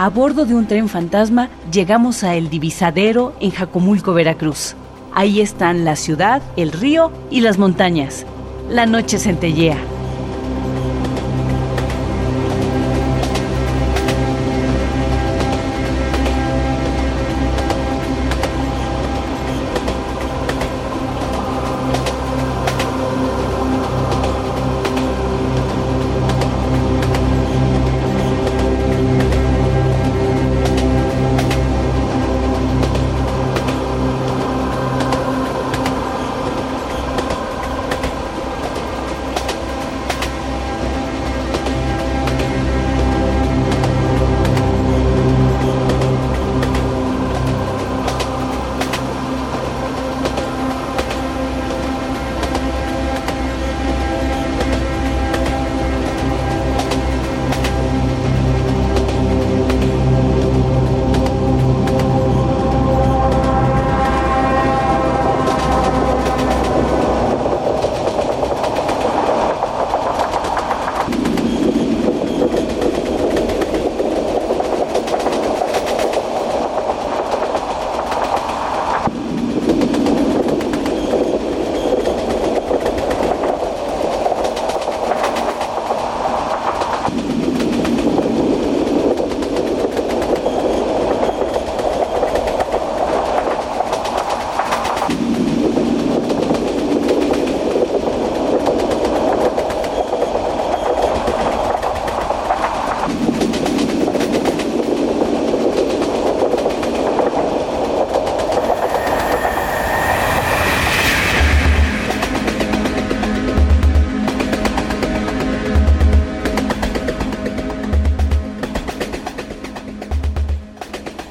A bordo de un tren fantasma llegamos a El Divisadero en Jacomulco, Veracruz. Ahí están la ciudad, el río y las montañas. La noche centellea.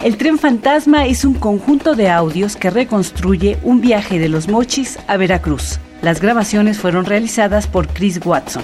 El tren fantasma es un conjunto de audios que reconstruye un viaje de los mochis a Veracruz. Las grabaciones fueron realizadas por Chris Watson.